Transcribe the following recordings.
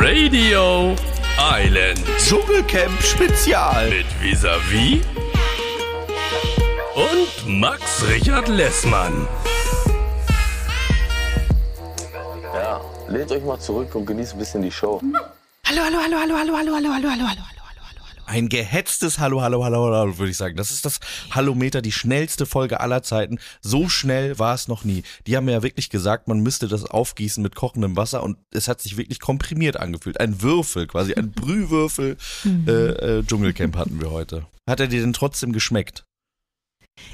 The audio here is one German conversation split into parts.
Radio Island Dschungelcamp Spezial. mit Visavi und Max Richard Lessmann. Ja, lehnt euch mal zurück und genießt ein bisschen die Show. Hallo, hallo, hallo, hallo, hallo, hallo, hallo, hallo, hallo, hallo, hallo, hallo, hallo, hallo. Ein gehetztes Hallo, Hallo, Hallo, Hallo, würde ich sagen. Das ist das Hallometer, die schnellste Folge aller Zeiten. So schnell war es noch nie. Die haben mir ja wirklich gesagt, man müsste das aufgießen mit kochendem Wasser und es hat sich wirklich komprimiert angefühlt. Ein Würfel, quasi ein Brühwürfel äh, äh, Dschungelcamp hatten wir heute. Hat er dir denn trotzdem geschmeckt?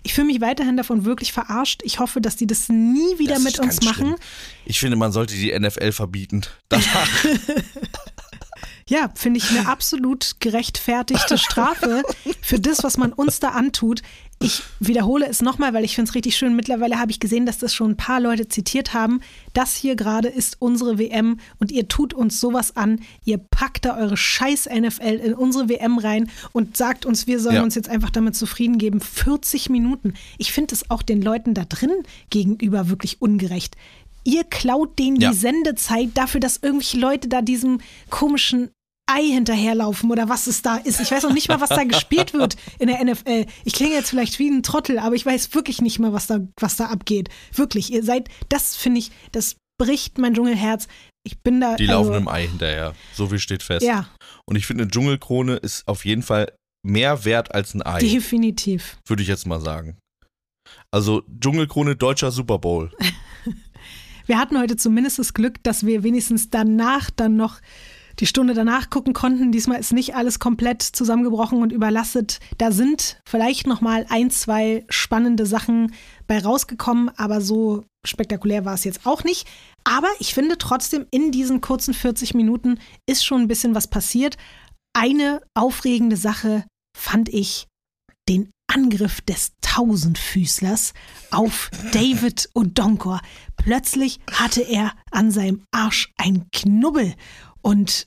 Ich fühle mich weiterhin davon wirklich verarscht. Ich hoffe, dass die das nie wieder Das mit uns machen. schlimm. Ich finde, man sollte die NFL verbieten. Danach Ja, finde ich eine absolut gerechtfertigte Strafe für das, was man uns da antut. Ich wiederhole es nochmal, weil ich finde es richtig schön. Mittlerweile habe ich gesehen, dass das schon ein paar Leute zitiert haben. Das hier gerade ist unsere WM und ihr tut uns sowas an. Ihr packt da eure scheiß NFL in unsere WM rein und sagt uns, wir sollen Ja. uns jetzt einfach damit zufrieden geben. 40 Minuten. Ich finde es auch den Leuten da drin gegenüber wirklich ungerecht. Ihr klaut denen Ja. die Sendezeit dafür, dass irgendwelche Leute da diesem komischen Ei hinterherlaufen oder was es da ist. Ich weiß noch nicht mal, was da gespielt wird in der NFL. Ich klinge jetzt vielleicht wie ein Trottel, aber ich weiß wirklich nicht mal, was da, was da abgeht. Wirklich, ihr seid, das finde ich, das bricht mein Dschungelherz. Ich bin da. die also, laufen im Ei hinterher. So viel steht fest. Ja, Und ich finde, eine Dschungelkrone ist auf jeden Fall mehr wert als ein Ei. definitiv. würde ich jetzt mal sagen. Also Dschungelkrone deutscher Super Bowl. Wir hatten heute zumindest das Glück, dass wir wenigstens danach dann noch die Stunde danach gucken konnten. Diesmal ist nicht alles komplett zusammengebrochen und überlastet. Da sind vielleicht noch mal ein, zwei spannende Sachen bei rausgekommen, aber so spektakulär war es jetzt auch nicht. Aber ich finde trotzdem, in diesen kurzen 40 Minuten ist schon ein bisschen was passiert. Eine aufregende Sache fand ich den Angriff des Tausendfüßlers auf David Odonkor. Plötzlich hatte er an seinem Arsch ein Knubbel. Und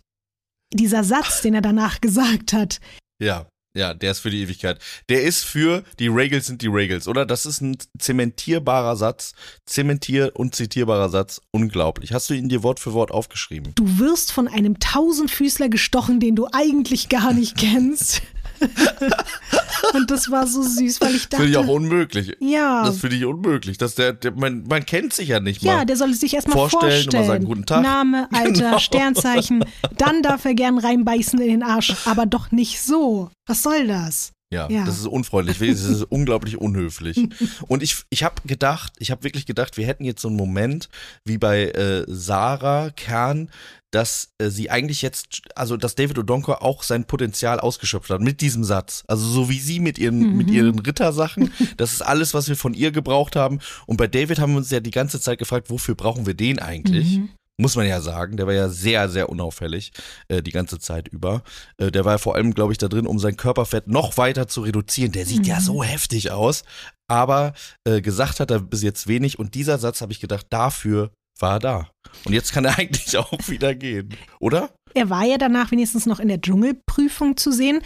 dieser Satz, den er danach gesagt hat, Ja, ja, der ist für die Ewigkeit. Der ist für die Regels sind die Regels, oder? Das ist ein zementierbarer Satz, zementier- und zitierbarer Satz. Unglaublich. Hast du ihn dir Wort für Wort aufgeschrieben? du wirst von einem Tausendfüßler gestochen, den du eigentlich gar nicht kennst. Und das war so süß, weil ich dachte, Finde ich auch unmöglich. ja, Das finde ich unmöglich. Dass der, der man, man kennt sich ja nicht mal. Ja, der soll sich erstmal vorstellen, vorstellen. und mal sagen, guten Tag. Name, Alter, Genau. Sternzeichen. Dann darf er gern reinbeißen in den Arsch, aber doch nicht so. Was soll das? Ja, Ja. das ist unfreundlich, das ist unglaublich unhöflich. Und ich, ich habe gedacht, ich habe wirklich gedacht, wir hätten jetzt so einen Moment wie bei äh, Sarah Kern, dass äh, sie eigentlich jetzt, also dass David Odonkor auch sein Potenzial ausgeschöpft hat mit diesem Satz. Also so wie sie mit ihren, mit ihren Rittersachen, das ist alles, was wir von ihr gebraucht haben. Und bei David haben wir uns ja die ganze Zeit gefragt, wofür brauchen wir den eigentlich? Muss man ja sagen, der war ja sehr, sehr unauffällig äh, die ganze Zeit über. Äh, der war ja vor allem, glaube ich, da drin, um sein Körperfett noch weiter zu reduzieren. Der sieht ja so heftig aus. Aber äh, gesagt hat er bis jetzt wenig. Und dieser Satz habe ich gedacht, dafür war er da. Und jetzt kann er eigentlich auch wieder gehen, oder? Er war ja danach wenigstens noch in der Dschungelprüfung zu sehen.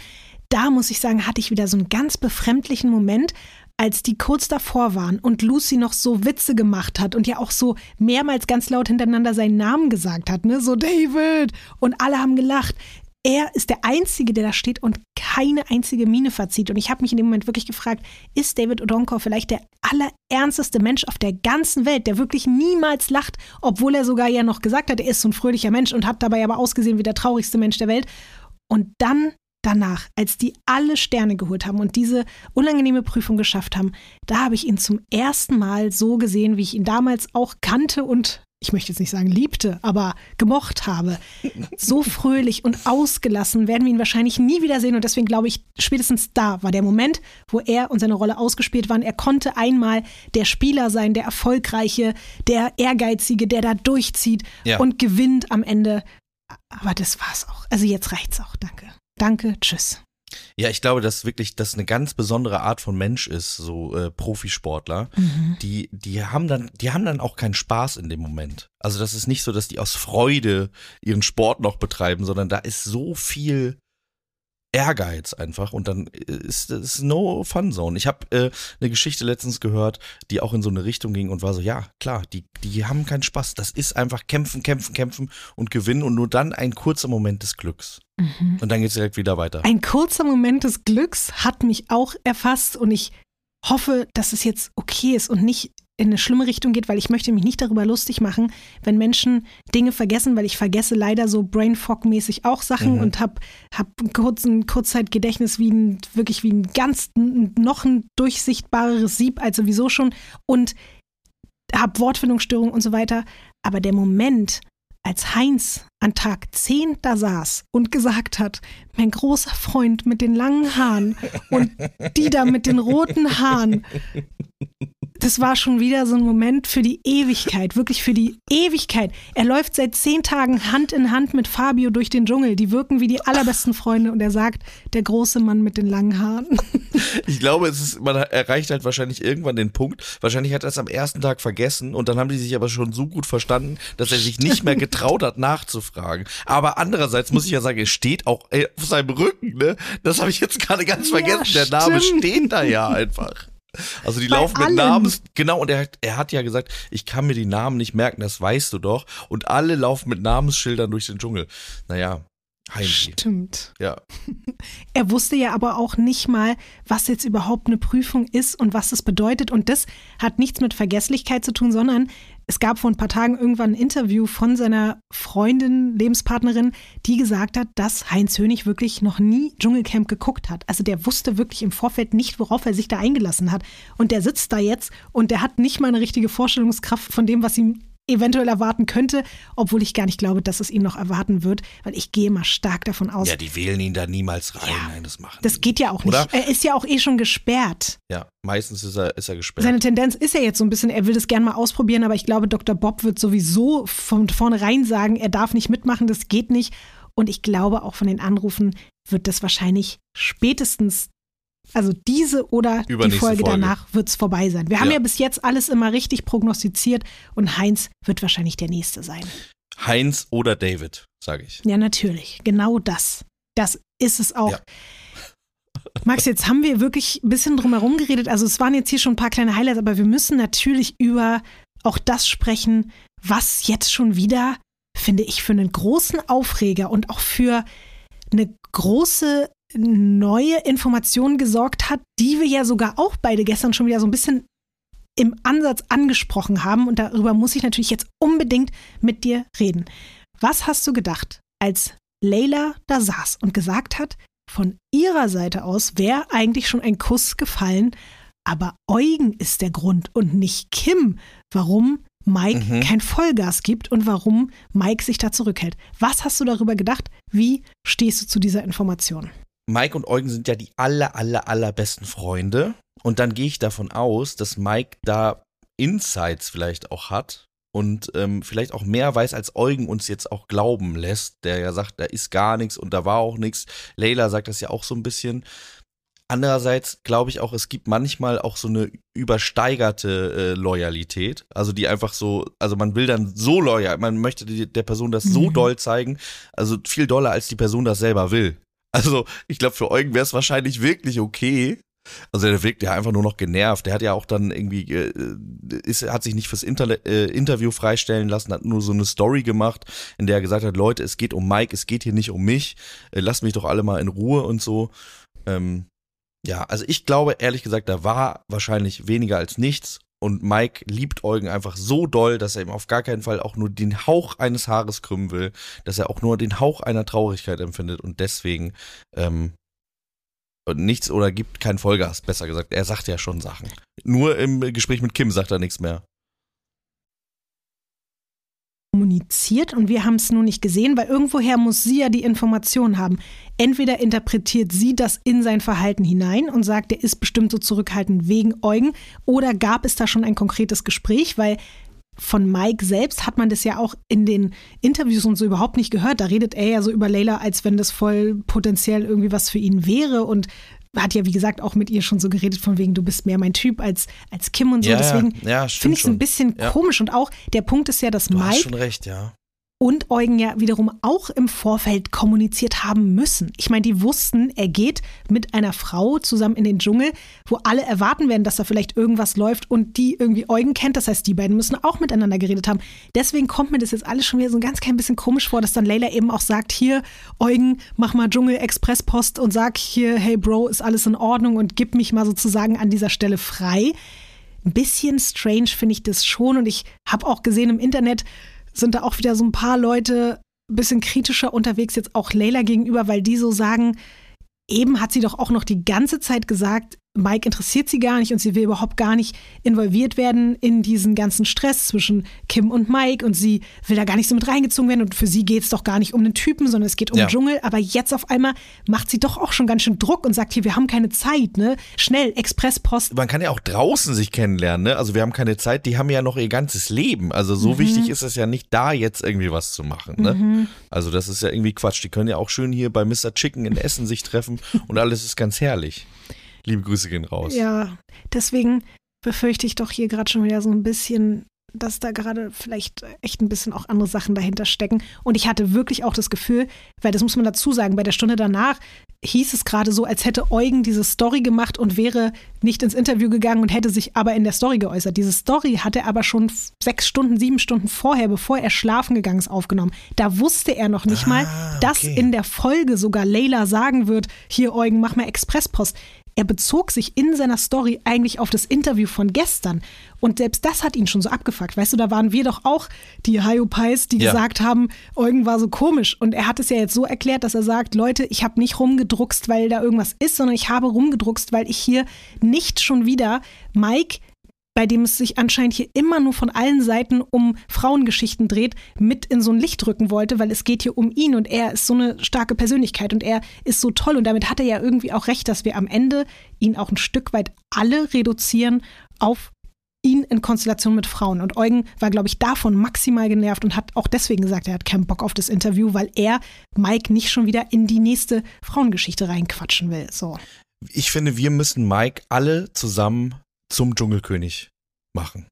Da muss ich sagen, hatte ich wieder so einen ganz befremdlichen Moment, als die kurz davor waren und Lucy noch so Witze gemacht hat und ja auch so mehrmals ganz laut hintereinander seinen Namen gesagt hat, ne? So David. Und alle haben gelacht. Er ist der Einzige, der da steht und keine einzige Miene verzieht. Und ich habe mich in dem Moment wirklich gefragt, ist David Odonkor vielleicht der allerernsteste Mensch auf der ganzen Welt, der wirklich niemals lacht, obwohl er sogar ja noch gesagt hat, er ist so ein fröhlicher Mensch und hat dabei aber ausgesehen wie der traurigste Mensch der Welt. Und dann danach, als die alle Sterne geholt haben und diese unangenehme Prüfung geschafft haben, da habe ich ihn zum ersten Mal so gesehen, wie ich ihn damals auch kannte und ich möchte jetzt nicht sagen liebte, aber gemocht habe. So fröhlich und ausgelassen werden wir ihn wahrscheinlich nie wiedersehen und deswegen glaube ich, spätestens da war der Moment, wo er und seine Rolle ausgespielt waren. Er konnte einmal der Spieler sein, der Erfolgreiche, der Ehrgeizige, der da durchzieht Ja. und gewinnt am Ende. Aber das war's auch. Also jetzt reicht's auch. Danke. Danke, tschüss. Ja, ich glaube, dass wirklich das eine ganz besondere Art von Mensch ist, so äh, Profisportler. Die, die haben dann, die haben dann auch keinen Spaß in dem Moment. Also das ist nicht so, dass die aus Freude ihren Sport noch betreiben, sondern da ist so viel Ehrgeiz einfach und dann ist es no fun zone. Ich habe äh, eine Geschichte letztens gehört, die auch in so eine Richtung ging und war so, ja, klar, die, die haben keinen Spaß. Das ist einfach kämpfen, kämpfen, kämpfen und gewinnen und nur dann ein kurzer Moment des Glücks. Mhm. Und dann geht's direkt wieder weiter. Ein kurzer Moment des Glücks hat mich auch erfasst und ich hoffe, dass es jetzt okay ist und nicht in eine schlimme Richtung geht, weil ich möchte mich nicht darüber lustig machen, wenn Menschen Dinge vergessen, weil ich vergesse leider so Brain Fog mäßig auch Sachen Mhm. und habe hab ein kurz, ein Kurzzeitgedächtnis wie ein wirklich wie ein ganz noch ein durchsichtbareres Sieb als sowieso schon und habe Wortfindungsstörungen und so weiter. Aber der Moment, als Heinz an Tag 10 da saß und gesagt hat, mein großer Freund mit den langen Haaren und die da mit den roten Haaren, das war schon wieder so ein Moment für die Ewigkeit, wirklich für die Ewigkeit. Er läuft seit zehn Tagen Hand in Hand mit Fabio durch den Dschungel. Die wirken wie die allerbesten Freunde und er sagt, der große Mann mit den langen Haaren. Ich glaube, es ist, man erreicht halt wahrscheinlich irgendwann den Punkt. Wahrscheinlich hat er es am ersten Tag vergessen und dann haben die sich aber schon so gut verstanden, dass er sich nicht mehr getraut hat, nachzufragen. Aber andererseits muss ich ja sagen, er steht auch ey, auf seinem Rücken, ne? Das habe ich jetzt gerade ganz Ja, vergessen. Der Name steht da ja einfach. Also die Bei laufen mit allen. Namen, genau, und er, hat- er hat ja gesagt, ich kann mir die Namen nicht merken, das weißt du doch. Und alle laufen mit Namensschildern durch den Dschungel. Naja, Heinzi. Stimmt. Ja. Er wusste ja aber auch nicht mal, was jetzt überhaupt eine Prüfung ist und was es bedeutet. Und das hat nichts mit Vergesslichkeit zu tun, sondern es gab vor ein paar Tagen irgendwann ein Interview von seiner Freundin, Lebenspartnerin, die gesagt hat, dass Heinz Hönig wirklich noch nie Dschungelcamp geguckt hat. Also der wusste wirklich im Vorfeld nicht, worauf er sich da eingelassen hat. Und der sitzt da jetzt und der hat nicht mal eine richtige Vorstellungskraft von dem, was ihm eventuell erwarten könnte, obwohl ich gar nicht glaube, dass es ihn noch erwarten wird, weil ich gehe mal stark davon aus, Ja, die wählen ihn da niemals rein. Ja, Nein, das machen das geht ja auch nicht. Oder? Er ist ja auch eh schon gesperrt. Ja, meistens ist er, ist er gesperrt. Seine Tendenz ist ja jetzt so ein bisschen, er will das gerne mal ausprobieren, aber ich glaube, Dr. Bob wird sowieso von vornherein sagen, er darf nicht mitmachen, das geht nicht. Und ich glaube, auch von den Anrufen wird das wahrscheinlich spätestens, also diese oder die Folge, Folge. danach wird es vorbei sein. Wir haben Ja. ja bis jetzt alles immer richtig prognostiziert und Heinz wird wahrscheinlich der Nächste sein. Heinz oder David, sage ich. Ja, natürlich. Genau das. Das ist es auch. Ja. Max, jetzt haben wir wirklich ein bisschen drum herum geredet. Also es waren jetzt hier schon ein paar kleine Highlights, aber wir müssen natürlich über auch das sprechen, was jetzt schon wieder, finde ich, für einen großen Aufreger und auch für eine große neue Information gesorgt hat, die wir ja sogar auch beide gestern schon wieder so ein bisschen im Ansatz angesprochen haben. Und darüber muss ich natürlich jetzt unbedingt mit dir reden. Was hast du gedacht, als Leila da saß und gesagt hat, von ihrer Seite aus wäre eigentlich schon ein Kuss gefallen, aber Eugen ist der Grund und nicht Kim, warum Mike Mhm. kein Vollgas gibt und warum Mike sich da zurückhält. Was hast du darüber gedacht? Wie stehst du zu dieser Information? Mike und Eugen sind ja die aller, aller, allerbesten Freunde. Und dann gehe ich davon aus, dass Mike da Insights vielleicht auch hat und ähm, vielleicht auch mehr weiß, als Eugen uns jetzt auch glauben lässt, der ja sagt, da ist gar nichts und da war auch nichts. Leila sagt das ja auch so ein bisschen. Andererseits glaube ich auch, es gibt manchmal auch so eine übersteigerte äh, Loyalität. Also die einfach so, also man will dann so loyal, man möchte die, der Person das so Mhm. doll zeigen, also viel doller, als die Person das selber will. Also ich glaube, für Eugen wäre es wahrscheinlich wirklich okay. Also der wirkt ja einfach nur noch genervt. Der hat ja auch dann irgendwie, äh, ist, hat sich nicht fürs Interle äh, Interview freistellen lassen, hat nur so eine Story gemacht, in der er gesagt hat, Leute, es geht um Mike, es geht hier nicht um mich. Äh, lasst mich doch alle mal in Ruhe und so. Ähm, ja, also ich glaube, ehrlich gesagt, da war wahrscheinlich weniger als nichts. Und Mike liebt Eugen einfach so doll, dass er ihm auf gar keinen Fall auch nur den Hauch eines Haares krümmen will, dass er auch nur den Hauch einer Traurigkeit empfindet und deswegen ähm, nichts oder gibt kein Vollgas, besser gesagt. Er sagt ja schon Sachen. Nur im Gespräch mit Kim sagt er nichts mehr. Kommuniziert und wir haben es nur nicht gesehen, weil irgendwoher muss sie ja die Information haben. Entweder interpretiert sie das in sein Verhalten hinein und sagt, er ist bestimmt so zurückhaltend wegen Eugen, oder gab es da schon ein konkretes Gespräch, weil von Mike selbst hat man das ja auch in den Interviews und so überhaupt nicht gehört. Da redet er ja so über Layla, als wenn das voll potenziell irgendwie was für ihn wäre und hat ja, wie gesagt, auch mit ihr schon so geredet, von wegen, du bist mehr mein Typ als, als Kim und so. Ja, Deswegen ja, finde ich es ein bisschen komisch. Und auch der Punkt ist ja, dass Du hast Mike schon recht, ja. Und Eugen ja wiederum auch im Vorfeld kommuniziert haben müssen. Ich meine, die wussten, er geht mit einer Frau zusammen in den Dschungel, wo alle erwarten werden, dass da vielleicht irgendwas läuft und die irgendwie Eugen kennt. Das heißt, die beiden müssen auch miteinander geredet haben. Deswegen kommt mir das jetzt alles schon wieder so ein ganz klein bisschen komisch vor, dass dann Leila eben auch sagt, hier, Eugen, mach mal Dschungel-Expresspost und sag hier, hey Bro, ist alles in Ordnung und gib mich mal sozusagen an dieser Stelle frei. Ein bisschen strange finde ich das schon und ich habe auch gesehen im Internet, sind da auch wieder so ein paar Leute ein bisschen kritischer unterwegs, jetzt auch Leila gegenüber, weil die so sagen, eben hat sie doch auch noch die ganze Zeit gesagt, Mike interessiert sie gar nicht und sie will überhaupt gar nicht involviert werden in diesen ganzen Stress zwischen Kim und Mike und sie will da gar nicht so mit reingezogen werden und für sie geht es doch gar nicht um den Typen, sondern es geht um Ja. den Dschungel. Aber jetzt auf einmal macht sie doch auch schon ganz schön Druck und sagt hier, wir haben keine Zeit, ne? Schnell, Expresspost. man kann ja auch draußen sich kennenlernen, ne? Also wir haben keine Zeit, die haben ja noch ihr ganzes Leben. Also so wichtig ist es ja nicht, da jetzt irgendwie was zu machen, ne? Also das ist ja irgendwie Quatsch. Die können ja auch schön hier bei Mr. Chicken in Essen sich treffen und alles ist ganz herrlich. Liebe Grüße gehen raus. Ja, deswegen befürchte ich doch hier gerade schon wieder so ein bisschen, dass da gerade vielleicht echt ein bisschen auch andere Sachen dahinter stecken. Und ich hatte wirklich auch das Gefühl, weil das muss man dazu sagen, bei der Stunde danach hieß es gerade so, als hätte Eugen diese Story gemacht und wäre nicht ins Interview gegangen und hätte sich aber in der Story geäußert. Diese Story hat er aber schon sechs Stunden, sieben Stunden vorher, bevor er schlafen gegangen ist, aufgenommen. Da wusste er noch nicht mal, dass okay. in der Folge sogar Leila sagen wird, hier Eugen, mach mal Expresspost. Er bezog sich in seiner Story eigentlich auf das Interview von gestern. Und selbst das hat ihn schon so abgefuckt. Weißt du, da waren wir doch auch die Hyopies, die Ja. gesagt haben, Eugen war so komisch. Und er hat es ja jetzt so erklärt, dass er sagt, Leute, ich habe nicht rumgedruckst, weil da irgendwas ist, sondern ich habe rumgedruckst, weil ich hier nicht schon wieder Mike bei dem es sich anscheinend hier immer nur von allen Seiten um Frauengeschichten dreht, mit in so ein Licht rücken wollte, weil es geht hier um ihn und er ist so eine starke Persönlichkeit und er ist so toll und damit hat er ja irgendwie auch recht, dass wir am Ende ihn auch ein Stück weit alle reduzieren auf ihn in Konstellation mit Frauen. Und Eugen war, glaube ich, davon maximal genervt und hat auch deswegen gesagt, er hat keinen Bock auf das Interview, weil er Mike nicht schon wieder in die nächste Frauengeschichte reinquatschen will. So. Ich finde, wir müssen Mike alle zusammen zum Dschungelkönig machen.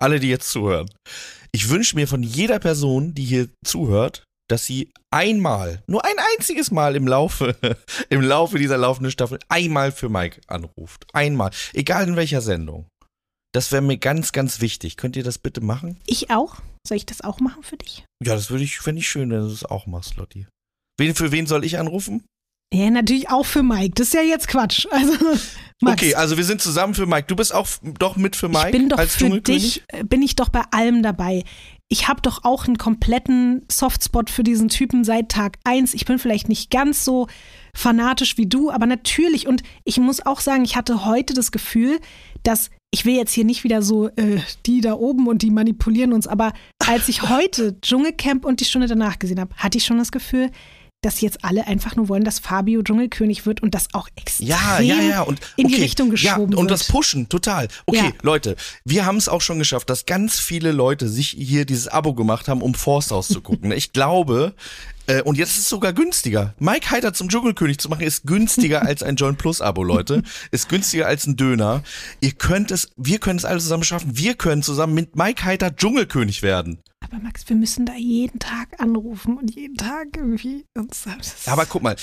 Alle, die jetzt zuhören. Ich wünsche mir von jeder Person, die hier zuhört, dass sie einmal, nur ein einziges Mal im Laufe, im Laufe dieser laufenden Staffel, einmal für Mike anruft. Einmal. Egal in welcher Sendung. Das wäre mir ganz, ganz wichtig. Könnt ihr das bitte machen? Ich auch. Soll ich das auch machen für dich? Ja, das würde ich, fände ich schön, wenn du das auch machst, Lotti. Wen, für wen soll ich anrufen? Ja, natürlich auch für Mike. Das ist ja jetzt Quatsch. Also, Max, Okay, also wir sind zusammen für Mike. Du bist auch doch mit für Mike ich bin doch als für dich, äh, bin ich doch bei allem dabei. Ich habe doch auch einen kompletten Softspot für diesen Typen seit Tag 1. Ich bin vielleicht nicht ganz so fanatisch wie du, aber natürlich. Und ich muss auch sagen, ich hatte heute das Gefühl, dass ich will jetzt hier nicht wieder so äh, die da oben und die manipulieren uns, aber als ich heute Dschungelcamp und die Stunde danach gesehen habe, hatte ich schon das Gefühl, dass jetzt alle einfach nur wollen, dass Fabio Dschungelkönig wird und das auch extrem Ja, ja, ja. Und, in die Richtung geschoben ja, und wird. das Pushen, total. Okay. Leute, wir haben es auch schon geschafft, dass ganz viele Leute sich hier dieses Abo gemacht haben, um Forsthaus zu gucken. Ich glaube, äh, und jetzt ist es sogar günstiger. Mike Heiter zum Dschungelkönig zu machen, ist günstiger als ein Join Plus Abo, Leute. Ist günstiger als ein Döner. Ihr könnt es, wir können es alle zusammen schaffen. Wir können zusammen mit Mike Heiter Dschungelkönig werden. Aber Max, wir müssen da jeden Tag anrufen und jeden Tag irgendwie Aber guck mal,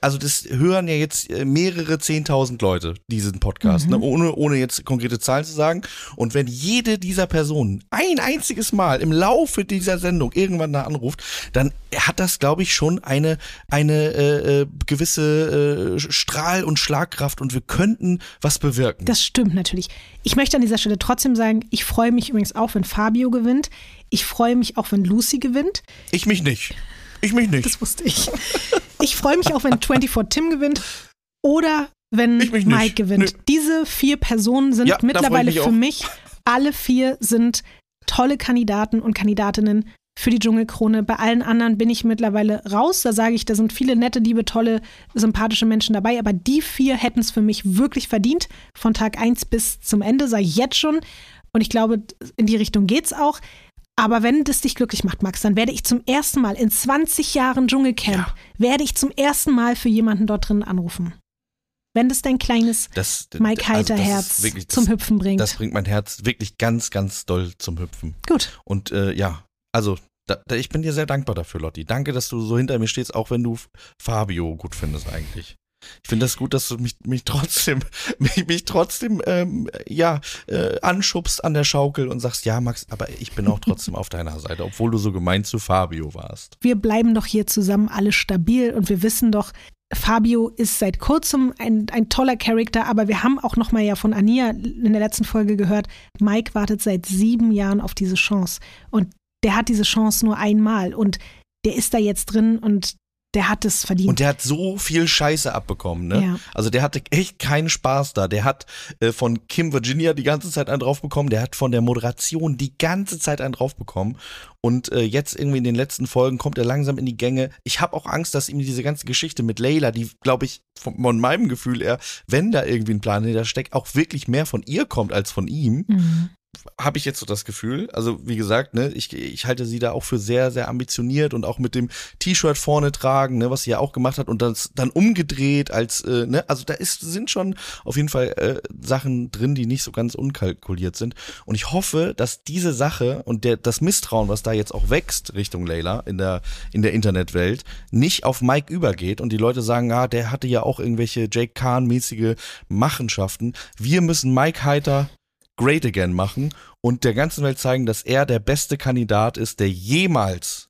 also das hören ja jetzt äh, mehrere zehntausend Leute diesen Podcast, ne? ohne, ohne jetzt konkrete Zahlen zu sagen. Und wenn jede dieser Personen ein einziges Mal im Laufe dieser Sendung irgendwann da anruft, dann hat das, glaube ich, schon eine, eine äh, äh, gewisse äh, Strahl- und Schlagkraft und wir könnten was bewirken. Das stimmt natürlich. Ich möchte an dieser Stelle trotzdem sagen, ich freue mich übrigens auch, wenn Fabio gewinnt. Ich freue mich auch, wenn Lucy gewinnt. ich mich nicht. Ich mich nicht. Das wusste ich. Ich freue mich auch, wenn 24 Tim gewinnt oder wenn Ich mich nicht. Mike gewinnt. Nö. Diese vier Personen sind Ja, mittlerweile mich für auch. mich, alle vier sind tolle Kandidaten und Kandidatinnen für die Dschungelkrone. Bei allen anderen bin ich mittlerweile raus. Da sage ich, da sind viele nette, liebe, tolle, sympathische Menschen dabei. Aber die vier hätten es für mich wirklich verdient. Von Tag 1 bis zum Ende, sage ich jetzt schon. Und ich glaube, in die Richtung geht's auch. Aber wenn das dich glücklich macht, Max, dann werde ich zum ersten Mal in 20 Jahren Dschungelcamp, Ja. werde ich zum ersten Mal für jemanden dort drin anrufen. Wenn das dein kleines Das, Mike also Heiter ist Herz wirklich- zum das, Hüpfen bringt. Das bringt mein Herz wirklich ganz, ganz doll zum Hüpfen. Gut. Und äh, ja, also Da, da, ich bin dir sehr dankbar dafür, Lotti. Danke, dass du so hinter mir stehst, auch wenn du Fabio gut findest eigentlich. Ich finde das gut, dass du mich, mich trotzdem, mich, mich trotzdem, ähm, ja, äh, anschubst an der Schaukel und sagst, ja, Max, aber ich bin auch trotzdem auf deiner Seite, obwohl du so gemein zu Fabio warst. Wir bleiben doch hier zusammen alle stabil und wir wissen doch, Fabio ist seit kurzem ein, ein toller Charakter, aber wir haben auch noch mal ja von Ania in der letzten Folge gehört, Mike wartet seit sieben Jahren auf diese Chance und der hat diese Chance nur einmal und der ist da jetzt drin und der hat es verdient. Und der hat so viel Scheiße abbekommen, ne? Ja. Also der hatte echt keinen Spaß da. Der hat äh, von Kim Virginia die ganze Zeit einen drauf bekommen. Der hat von der Moderation die ganze Zeit einen drauf bekommen. Und äh, jetzt irgendwie in den letzten Folgen kommt er langsam in die Gänge. Ich habe auch Angst, dass ihm diese ganze Geschichte mit Layla, die, glaube ich, von, von, meinem Gefühl her, wenn da irgendwie ein Plan hinter steckt, auch wirklich mehr von ihr kommt als von ihm. Mhm habe ich jetzt so das Gefühl. Also wie gesagt, ne, ich, ich halte sie da auch für sehr, sehr ambitioniert und auch mit dem T-Shirt vorne tragen, ne, was sie ja auch gemacht hat und das dann umgedreht als, äh, ne, also da ist, sind schon auf jeden Fall äh, Sachen drin, die nicht so ganz unkalkuliert sind. Und ich hoffe, dass diese Sache und der, das Misstrauen, was da jetzt auch wächst Richtung Layla in der, in der Internetwelt, nicht auf Mike übergeht und die Leute sagen, ah, der hatte ja auch irgendwelche Jake Kahn-mäßige Machenschaften. Wir müssen Mike Heiter great again machen und der ganzen Welt zeigen, dass er der beste Kandidat ist, der jemals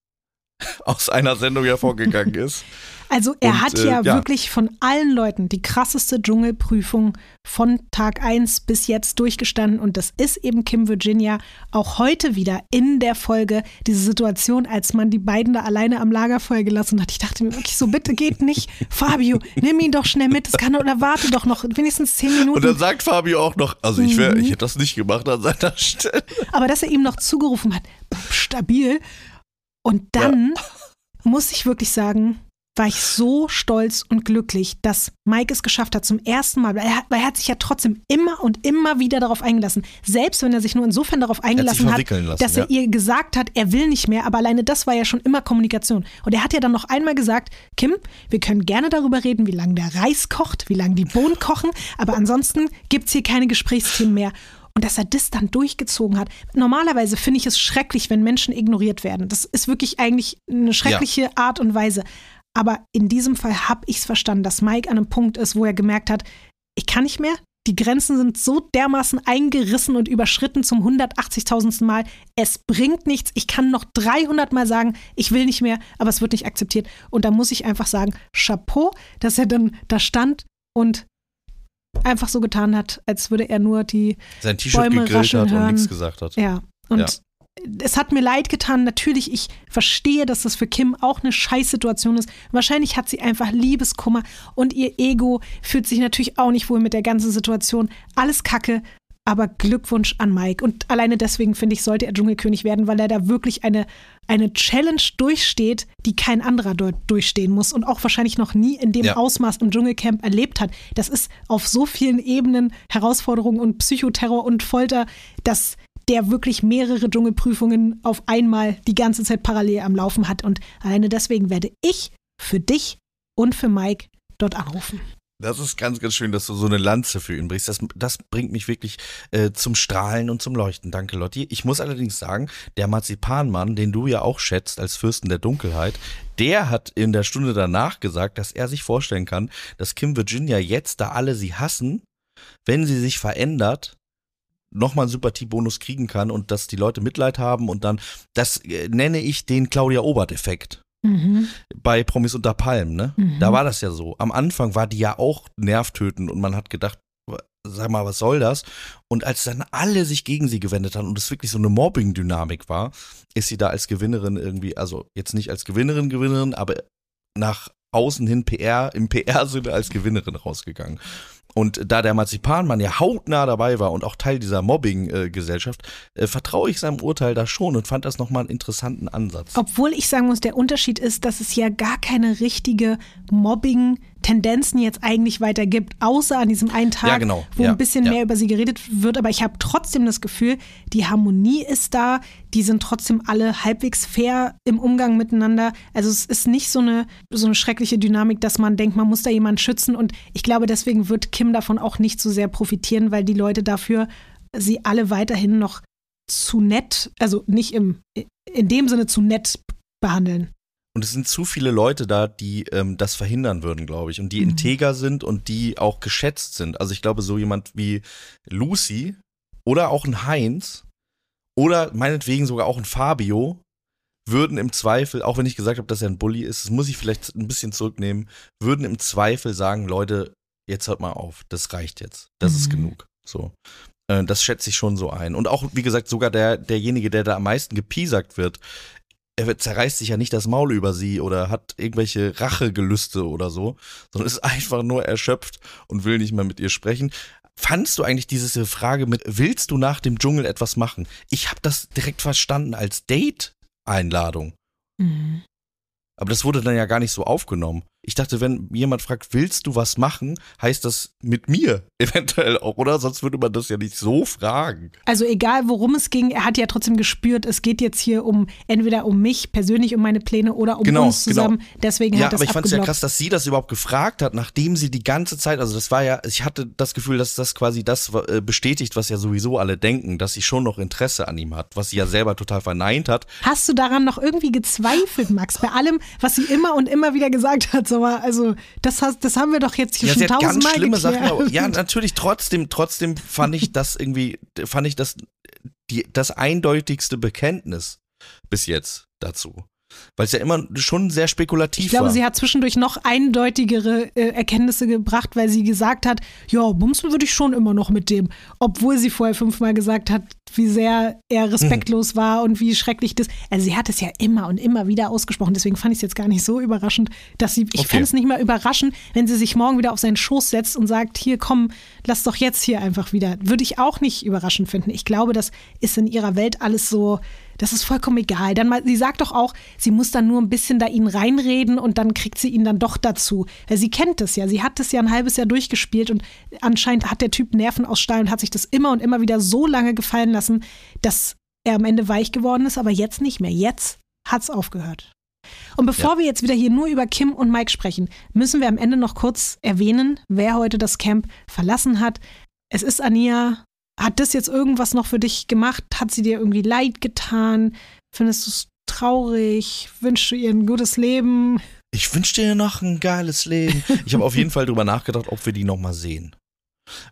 aus einer Sendung hervorgegangen ist. Also er und, hat ja, äh, ja, wirklich von allen Leuten die krasseste Dschungelprüfung von Tag 1 bis jetzt durchgestanden und das ist eben Kim Virginia auch heute wieder in der Folge diese Situation, als man die beiden da alleine am Lagerfeuer gelassen hat. Ich dachte mir wirklich so, bitte geht nicht, Fabio, nimm ihn doch schnell mit, das kann oder warte doch noch wenigstens zehn Minuten. Und dann sagt Fabio auch noch, also ich, wär, mhm. ich hätte das nicht gemacht an seiner Stelle. Aber dass er ihm noch zugerufen hat, stabil und dann ja. muss ich wirklich sagen, war ich so stolz und glücklich, dass Mike es geschafft hat zum ersten Mal, weil er, weil er, hat sich ja trotzdem immer und immer wieder darauf eingelassen. Selbst wenn er sich nur insofern darauf eingelassen hat, lassen, dass er ja. ihr gesagt hat, er will nicht mehr, aber alleine das war ja schon immer Kommunikation. Und er hat ja dann noch einmal gesagt, Kim, wir können gerne darüber reden, wie lange der Reis kocht, wie lange die Bohnen kochen, aber ansonsten gibt es hier keine Gesprächsthemen mehr. Und dass er das dann durchgezogen hat. Normalerweise finde ich es schrecklich, wenn Menschen ignoriert werden. Das ist wirklich eigentlich eine schreckliche ja. Art und Weise. Aber in diesem Fall habe ich es verstanden, dass Mike an einem Punkt ist, wo er gemerkt hat, ich kann nicht mehr. Die Grenzen sind so dermaßen eingerissen und überschritten zum 180.000. Mal. Es bringt nichts. Ich kann noch 300 Mal sagen, ich will nicht mehr, aber es wird nicht akzeptiert. Und da muss ich einfach sagen, Chapeau, dass er dann da stand und einfach so getan hat, als würde er nur die sein T-Shirt gegrillt hat und nichts gesagt hat. Ja, und ja es hat mir leid getan. Natürlich, ich verstehe, dass das für Kim auch eine Scheißsituation ist. Wahrscheinlich hat sie einfach Liebeskummer und ihr Ego fühlt sich natürlich auch nicht wohl mit der ganzen Situation. Alles Kacke, aber Glückwunsch an Mike. Und alleine deswegen finde ich, sollte er Dschungelkönig werden, weil er da wirklich eine, eine Challenge durchsteht, die kein anderer dort durchstehen muss und auch wahrscheinlich noch nie in dem ja. Ausmaß im Dschungelcamp erlebt hat. Das ist auf so vielen Ebenen Herausforderungen und Psychoterror und Folter, dass der wirklich mehrere Dschungelprüfungen auf einmal die ganze Zeit parallel am Laufen hat. Und alleine deswegen werde ich für dich und für Mike dort anrufen. Das ist ganz, ganz schön, dass du so eine Lanze für ihn brichst. Das, das bringt mich wirklich äh, zum Strahlen und zum Leuchten. Danke, Lotti. Ich muss allerdings sagen, der Marzipanmann, den du ja auch schätzt als Fürsten der Dunkelheit, der hat in der Stunde danach gesagt, dass er sich vorstellen kann, dass Kim Virginia jetzt, da alle sie hassen, wenn sie sich verändert, nochmal einen Sympathiebonus kriegen kann und dass die Leute Mitleid haben und dann, das äh, nenne ich den Claudia Obert-Effekt. Mhm. Bei Promis unter Palmen, ne? Mhm. Da war das ja so. Am Anfang war die ja auch nervtötend und man hat gedacht, sag mal, was soll das? Und als dann alle sich gegen sie gewendet haben und es wirklich so eine Mobbing-Dynamik war, ist sie da als Gewinnerin irgendwie, also jetzt nicht als Gewinnerin, Gewinnerin, aber nach außen hin PR, im PR-Sinne als Gewinnerin rausgegangen. Und da der Marzipanmann ja hautnah dabei war und auch Teil dieser Mobbing-Gesellschaft, äh, vertraue ich seinem Urteil da schon und fand das nochmal einen interessanten Ansatz. Obwohl ich sagen muss, der Unterschied ist, dass es ja gar keine richtige Mobbing- Tendenzen jetzt eigentlich weiter gibt, außer an diesem einen Tag, ja, genau. wo ja, ein bisschen ja. mehr über sie geredet wird. Aber ich habe trotzdem das Gefühl, die Harmonie ist da, die sind trotzdem alle halbwegs fair im Umgang miteinander. Also es ist nicht so eine, so eine schreckliche Dynamik, dass man denkt, man muss da jemanden schützen. Und ich glaube, deswegen wird Kim davon auch nicht so sehr profitieren, weil die Leute dafür sie alle weiterhin noch zu nett, also nicht im, in dem Sinne zu nett behandeln. Und es sind zu viele Leute da, die ähm, das verhindern würden, glaube ich. Und die Mhm. integer sind und die auch geschätzt sind. Also ich glaube, so jemand wie Lucy oder auch ein Heinz oder meinetwegen sogar auch ein Fabio würden im Zweifel, auch wenn ich gesagt habe, dass er ein Bully ist, das muss ich vielleicht ein bisschen zurücknehmen, würden im Zweifel sagen, Leute, jetzt hört mal auf, das reicht jetzt. Das ist Mhm. genug. So. Äh, Das schätze ich schon so ein. Und auch, wie gesagt, sogar der, derjenige, der da am meisten gepiesackt wird, er zerreißt sich ja nicht das Maul über sie oder hat irgendwelche Rachegelüste oder so, sondern ist einfach nur erschöpft und will nicht mehr mit ihr sprechen. Fandst du eigentlich diese Frage mit, willst du nach dem Dschungel etwas machen? Ich habe das direkt verstanden als Date-Einladung. Mhm. Aber das wurde dann ja gar nicht so aufgenommen. Ich dachte, wenn jemand fragt, willst du was machen, heißt das mit mir eventuell auch, oder? Sonst würde man das ja nicht so fragen. Also egal, worum es ging, er hat ja trotzdem gespürt, es geht jetzt hier um entweder um mich persönlich, um meine Pläne oder um Genau, uns zusammen. Deswegen Ja, hat das aber ich fand es ja krass, dass sie das überhaupt gefragt hat, nachdem sie die ganze Zeit, also das war ja, ich hatte das Gefühl, dass das quasi das äh, bestätigt, was ja sowieso alle denken, dass sie schon noch Interesse an ihm hat, was sie ja selber total verneint hat. Hast du daran noch irgendwie gezweifelt, Max? Bei allem, was sie immer und immer wieder gesagt hat, sag mal, also das, hast, das haben wir doch jetzt hier Ja, schon ganz tausendmal schlimme geklärt. Sachen. Ja, natürlich trotzdem, trotzdem fand ich das irgendwie, fand ich das die, das eindeutigste Bekenntnis bis jetzt dazu. Weil es ja immer schon sehr spekulativ Ich glaube, war. sie hat zwischendurch noch eindeutigere äh, Erkenntnisse gebracht, weil sie gesagt hat, ja, bumsen würde ich schon immer noch mit dem. Obwohl sie vorher fünfmal gesagt hat, wie sehr er respektlos war und wie schrecklich das. Also sie hat es ja immer und immer wieder ausgesprochen. Deswegen fand ich es jetzt gar nicht so überraschend, dass sie. Ich Okay. fände es nicht mal überraschend, wenn sie sich morgen wieder auf seinen Schoß setzt und sagt, hier komm, lass doch jetzt hier einfach wieder. Würde ich auch nicht überraschend finden. Ich glaube, das ist in ihrer Welt alles so. Das ist vollkommen egal. Dann mal, sie sagt doch auch, sie muss dann nur ein bisschen da ihn reinreden und dann kriegt sie ihn dann doch dazu. Weil sie kennt das ja. Sie hat das ja ein halbes Jahr durchgespielt und anscheinend hat der Typ Nerven aus Stahl und hat sich das immer und immer wieder so lange gefallen lassen, dass er am Ende weich geworden ist, aber jetzt nicht mehr. Jetzt hat's aufgehört. Und bevor wir jetzt wieder hier nur über Kim und Mike sprechen, müssen wir am Ende noch kurz erwähnen, wer heute das Camp verlassen hat. Es ist Ania. Hat das jetzt irgendwas noch für dich gemacht? Hat sie dir irgendwie leid getan? Findest du es traurig? Wünschst du ihr ein gutes Leben? Ich wünsche dir noch ein geiles Leben. Ich habe auf jeden Fall drüber nachgedacht, ob wir die nochmal sehen.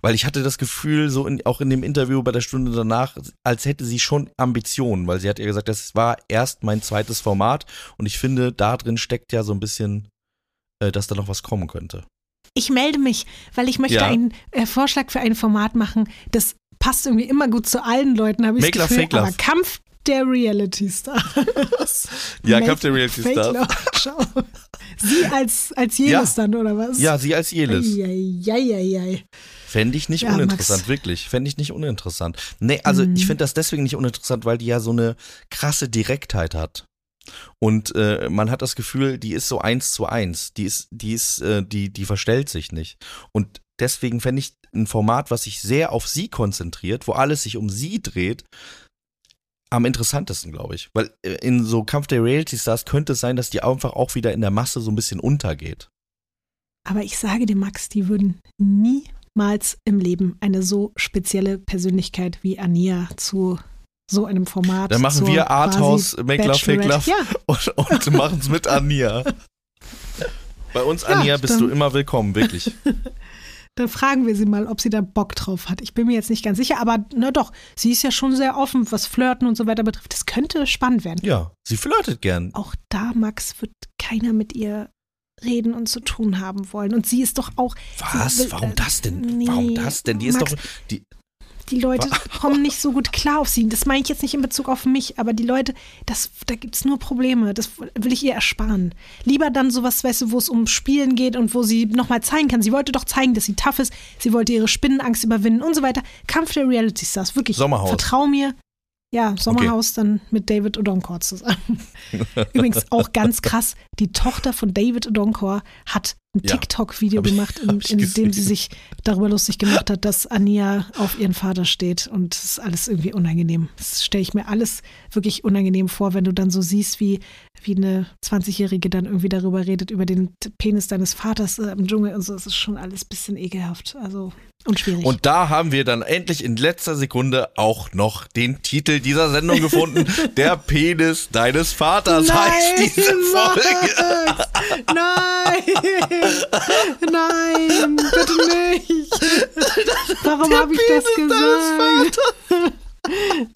Weil ich hatte das Gefühl, so in, auch in dem Interview bei der Stunde danach, als hätte sie schon Ambitionen, weil sie hat ja gesagt, das war erst mein zweites Format und ich finde, da drin steckt ja so ein bisschen, äh, dass da noch was kommen könnte. Ich melde mich, weil ich möchte Ja. einen äh, Vorschlag für ein Format machen. Das passt irgendwie immer gut zu allen Leuten, habe ich Make das Love, Gefühl. Fake Love. Aber Kampf der Reality Stars. Ja, Kampf der Reality Stars. Love. Sie als, als jenes dann, oder was? Ja, sie als Jelis. Eieieiei. Fände ich nicht Ja, uninteressant, Max. wirklich. Fände ich nicht uninteressant. Nee, also Mhm. ich finde das deswegen nicht uninteressant, weil die ja so eine krasse Direktheit hat. Und äh, man hat das Gefühl, die ist so eins zu eins. Die ist, die ist, äh, die, die verstellt sich nicht. Und deswegen fände ich ein Format, was sich sehr auf sie konzentriert, wo alles sich um sie dreht, am interessantesten, glaube ich. Weil äh, in so Kampf der Reality Stars könnte es sein, dass die einfach auch wieder in der Masse so ein bisschen untergeht. Aber ich sage dir, Max, die würden niemals im Leben eine so spezielle Persönlichkeit wie Ania zu so einem Format. Dann machen wir Arthouse, Make Love, Fake Love. Ja, und, und machen es mit Ania. Bei uns, Ja, Ania, bist du immer willkommen, wirklich. dann fragen wir sie mal, ob sie da Bock drauf hat. Ich bin mir jetzt nicht ganz sicher, aber na doch, sie ist ja schon sehr offen, was Flirten und so weiter betrifft. Das könnte spannend werden. Ja, sie flirtet gern. Auch da, Max, wird keiner mit ihr reden und zu tun haben wollen. Und sie ist doch auch. Was? Will- Warum äh, das denn? nee, Warum das denn? Die ist Max, doch. Die, Die Leute kommen nicht so gut klar auf sie. Das meine ich jetzt nicht in Bezug auf mich, aber die Leute, das, da gibt es nur Probleme. Das will ich ihr ersparen. Lieber dann sowas, weißt du, wo es um Spielen geht und wo sie nochmal zeigen kann. Sie wollte doch zeigen, dass sie tough ist. Sie wollte ihre Spinnenangst überwinden und so weiter. Kampf der Reality Stars, wirklich. Sommerhaus. Vertrau mir. Ja, Sommerhaus dann mit David Odonkor zusammen. Übrigens auch ganz krass, die Tochter von David Odonkor hat ein Ja. TikTok-Video gemacht, in, in dem sie sich darüber lustig gemacht hat, dass Ania auf ihren Vater steht und das ist alles irgendwie unangenehm. Das stelle ich mir alles wirklich unangenehm vor, wenn du dann so siehst, wie, wie eine 20-Jährige dann irgendwie darüber redet, über den Penis deines Vaters äh, im Dschungel und so. Es ist schon alles ein bisschen ekelhaft. Also und schwierig. Und da haben wir dann endlich in letzter Sekunde auch noch den Titel dieser Sendung gefunden. Der Penis deines Vaters heißt diese Folge. Nein! Nein! Bitte nicht! Warum habe ich das gesagt?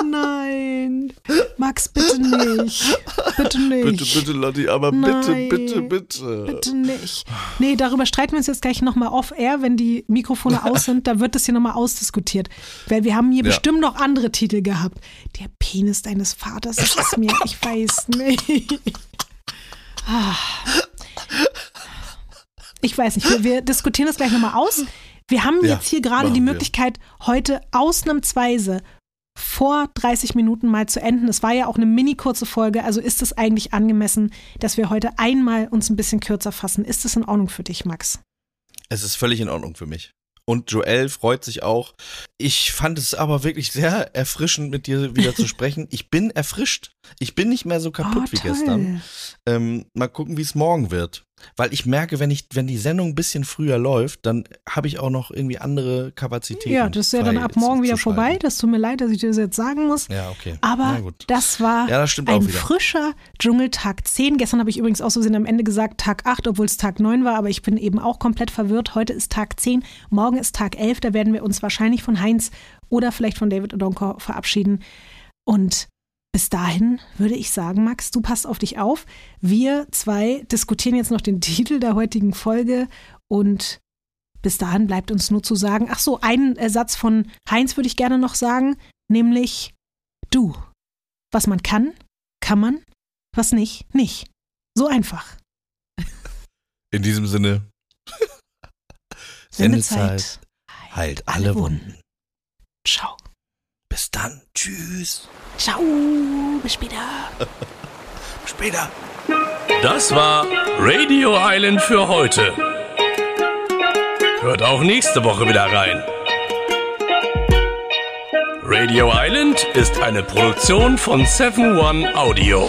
Nein! Max, bitte nicht! Bitte nicht! Bitte, bitte, Lotti, aber Nein. bitte, bitte, bitte. Bitte nicht. Nee, darüber streiten wir uns jetzt gleich nochmal off-air, wenn die Mikrofone aus sind. Da wird das hier nochmal ausdiskutiert. Weil wir haben hier Ja. bestimmt noch andere Titel gehabt. Der Penis deines Vaters, ist mir, ich weiß nicht. Ah. Ich weiß nicht, wir, wir diskutieren das gleich nochmal aus. Wir haben Ja, jetzt hier gerade die machen wir. Möglichkeit, heute ausnahmsweise vor 30 Minuten mal zu enden. Es war ja auch eine mini kurze Folge, also ist es eigentlich angemessen, dass wir heute einmal uns ein bisschen kürzer fassen. Ist das in Ordnung für dich, Max? Es ist völlig in Ordnung für mich. Und Joel freut sich auch. Ich fand es aber wirklich sehr erfrischend, mit dir wieder zu sprechen. Ich bin erfrischt. Ich bin nicht mehr so kaputt oh, wie gestern. Ähm, mal gucken, wie es morgen wird. Weil ich merke, wenn ich, wenn die Sendung ein bisschen früher läuft, dann habe ich auch noch irgendwie andere Kapazitäten. Ja, das ist ja dann ab morgen wieder vorbei. Das tut mir leid, dass ich dir das jetzt sagen muss. Ja, okay. Aber das war Ja, das ein frischer Dschungeltag 10. Gestern habe ich übrigens auch so sehen am Ende gesagt Tag 8, obwohl es Tag 9 war, aber ich bin eben auch komplett verwirrt. Heute ist Tag 10, morgen ist Tag 11. Da werden wir uns wahrscheinlich von Heinz oder vielleicht von David Odonkor verabschieden. Und bis dahin würde ich sagen, Max, du passt auf dich auf. Wir zwei diskutieren jetzt noch den Titel der heutigen Folge und bis dahin bleibt uns nur zu sagen, ach so, einen Satz von Heinz würde ich gerne noch sagen, nämlich du. Was man kann, kann man, was nicht, nicht. So einfach. In diesem Sinne. Sendezeit heilt alle Wunden. Ciao. Bis dann. Tschüss. Ciao. Bis später. Später. Das war Radio Island für heute. Hört auch nächste Woche wieder rein. Radio Island ist eine Produktion von 7 One Audio.